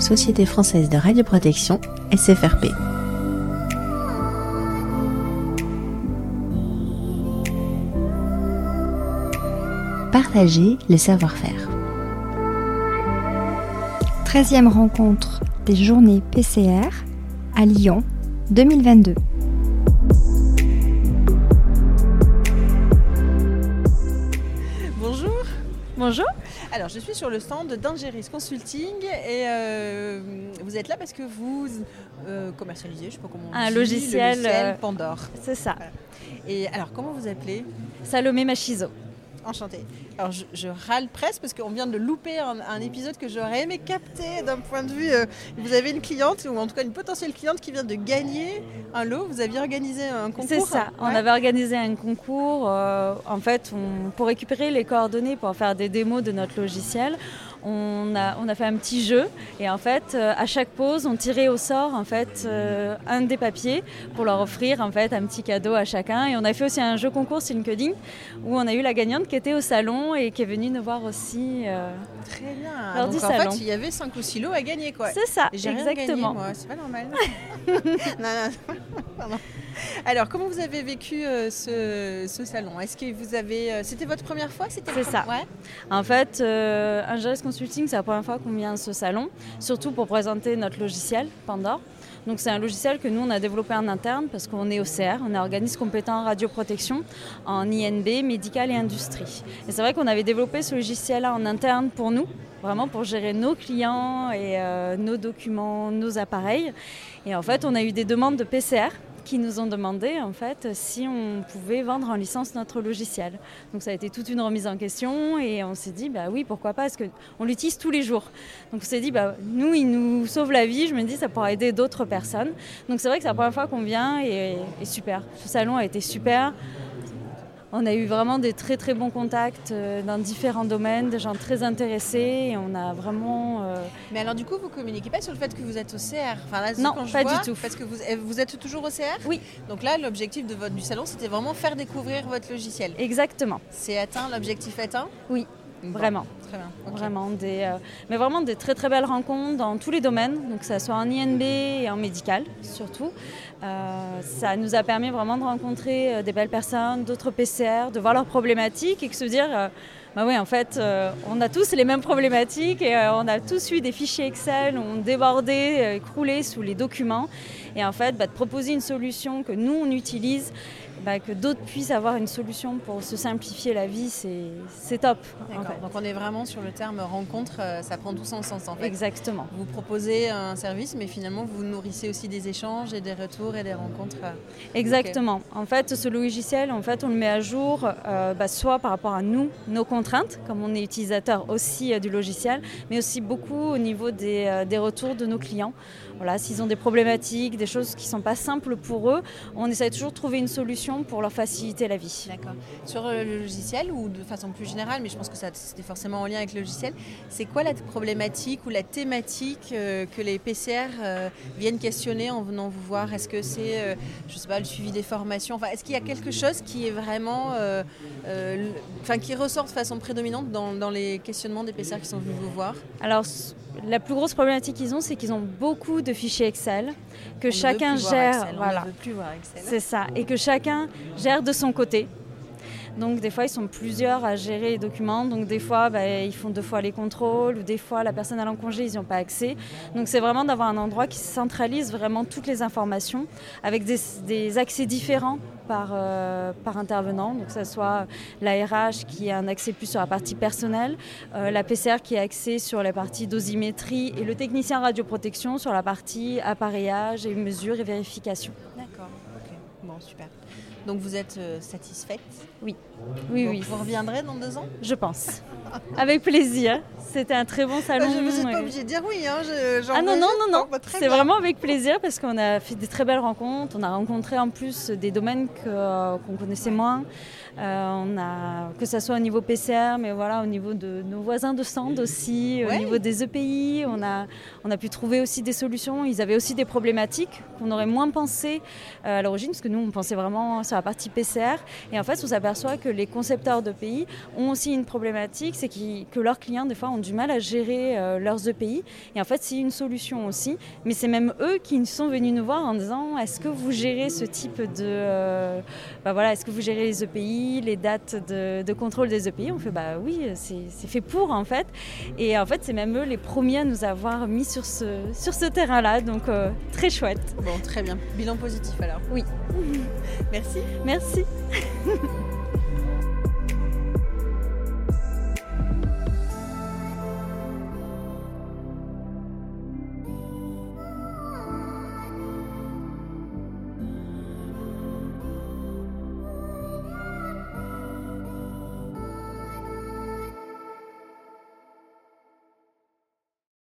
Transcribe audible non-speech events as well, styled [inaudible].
Société française de radioprotection, SFRP. Partager le savoir-faire. 13e rencontre des journées PCR à Lyon 2022. Bonjour. Alors, je suis sur le stand d'Ingeris Consulting et euh, vous êtes là parce que vous euh, commercialisez, je sais pas comment on Un dit, logiciel, le logiciel euh, Pandore. C'est ça. Et alors, comment vous appelez? Salomé Machizo. Enchantée. Alors, je, je râle presque parce qu'on vient de louper un, un épisode que j'aurais aimé capter d'un point de vue. euh, vous avez une cliente, ou en tout cas une potentielle cliente qui vient de gagner un lot. Vous aviez organisé un concours C'est ça. On avait organisé un concours. euh, en fait, on- pour récupérer les coordonnées pour faire des démos de notre logiciel, on a, on a fait un petit jeu. Et en fait, euh, à chaque pause, on tirait au sort en fait euh, un des papiers pour leur offrir en fait un petit cadeau à chacun. Et on a fait aussi un jeu concours sur LinkedIn où on a eu la gagnante qui était au salon et qui est venue nous voir aussi. euh, Très bien. Lors Donc, du en salon. fait, il y avait 5 ou 6 lots à gagner, quoi. C'est ça, exactement. c'est pas normal. [laughs] non, non, [laughs] pardon. [laughs] Alors, comment vous avez vécu euh, ce, ce salon? Est-ce que vous avez. euh, C'était votre première fois C'est ça. Ouais. En fait, euh, Angeles Consulting, c'est la première fois qu'on vient à ce salon, surtout pour présenter notre logiciel Pandore. Donc c'est un logiciel que nous on a développé en interne parce qu'on est OCR, on est organisme compétent en radioprotection en INB, médical et industrie. Et c'est vrai qu'on avait développé ce logiciel-là en interne pour nous, vraiment pour gérer nos clients et euh, nos documents, nos appareils. Et en fait, on a eu des demandes de PCR qui nous ont demandé en fait si on pouvait vendre en licence notre logiciel. Donc ça a été toute une remise en question et on s'est dit bah oui pourquoi pas parce que on l'utilise tous les jours. Donc on s'est dit bah nous il nous sauve la vie, je me dis ça pourra aider d'autres personnes. Donc c'est vrai que c'est la première fois qu'on vient et, et super. Ce salon a été super. On a eu vraiment des très très bons contacts euh, dans différents domaines, des gens très intéressés et on a vraiment euh, Mais alors, du coup, vous communiquez pas sur le fait que vous êtes au CR enfin, là, Non, quand je pas vois, du tout. Parce que vous, vous êtes toujours au CR Oui. Donc là, l'objectif de votre, du salon, c'était vraiment faire découvrir votre logiciel. exactement, C'est atteint, l'objectif atteint? Oui, vraiment. Très bien. ok. Vraiment des, euh, mais vraiment des très très belles rencontres dans tous les domaines, donc que ce soit en INB et en médical surtout. Euh, ça nous a permis vraiment de rencontrer euh, des belles personnes, d'autres PCR, de voir leurs problématiques et de se dire, bah oui en fait on a tous les mêmes problématiques et on a tous eu des fichiers Excel, on débordait, croulait sous les documents et en fait bah, de proposer une solution que nous on utilise. Bah, que d'autres puissent avoir une solution pour se simplifier la vie, c'est top. en D'accord. fait. Donc on est vraiment sur le terme rencontre, euh, ça prend tout son sens en fait. Exactement. Vous proposez un service, mais finalement vous nourrissez aussi des échanges et des retours et des rencontres. euh, Exactement. En fait, ce logiciel, en fait, on le met à jour euh, bah, soit par rapport à nous, nos contraintes, comme on est utilisateur aussi euh, du logiciel, mais aussi beaucoup au niveau des, euh, des retours de nos clients. Voilà, s'ils ont des problématiques, des choses qui ne sont pas simples pour eux, on essaie toujours de trouver une solution pour leur faciliter la vie. D'accord. Sur euh, le logiciel ou de façon plus générale, mais je pense que c'était forcément en lien avec le logiciel, c'est quoi la problématique ou la thématique euh, que les PCR euh, viennent questionner en venant vous voir? Est-ce que c'est, euh, je sais pas, le suivi des formations? Enfin, est-ce qu'il y a quelque chose qui est vraiment, enfin, qui ressort de façon prédominante dans, dans les questionnements des PCR qui sont venus vous voir? Alors, la plus grosse problématique qu'ils ont, c'est qu'ils ont beaucoup de fichiers Excel que On chacun gère. Voilà. Excel. C'est ça. Et que chacun gère de son côté. Donc des fois, ils sont plusieurs à gérer les documents. Donc des fois, bah, ils font deux fois les contrôles. Ou des fois, la personne à en congé, ils n'y ont pas accès. Donc c'est vraiment d'avoir un endroit qui centralise vraiment toutes les informations avec des, accès différents par, euh, par intervenant. Donc que ce soit la RH qui a un accès plus sur la partie personnelle, euh, la PCR qui a accès sur la partie dosimétrie et le technicien radioprotection sur la partie appareillage et mesure et vérification. D'accord. Bon, super. Donc vous êtes euh, satisfaite? Oui, Bon, oui, Vous reviendrez dans deux ans? Je pense. Avec plaisir. C'était un très bon salon. Bah, Je vous êtes pas obligé de dire oui. Hein, je- Ah non, non, non, non. C'est vraiment avec plaisir parce qu'on a fait des très belles rencontres. On a rencontré en plus des domaines qu'on connaissait moins. Euh, on a, que ce soit au niveau PCR, mais voilà, au niveau de nos voisins de stand aussi, au niveau des EPI, on a, on a pu trouver aussi des solutions. Ils avaient aussi des problématiques qu'on aurait moins pensé euh, à l'origine, parce que nous, on pensait vraiment sur la partie PCR. Et en fait, on s'aperçoit que les concepteurs d'EPI ont aussi une problématique, c'est que leurs clients, des fois, ont du mal à gérer leurs EPI. Et en fait, c'est une solution aussi. Mais c'est même eux qui sont venus nous voir en disant est-ce que vous gérez ce type de. Bah voilà, est-ce que vous gérez les EPI, les dates de, contrôle des EPI On fait bah oui, c'est fait pour en fait. Et en fait, c'est même eux les premiers à nous avoir mis sur ce, sur ce terrain-là. Donc, très chouette. Bon, très bien. Bilan positif alors Oui. [laughs] Merci. Merci. [laughs]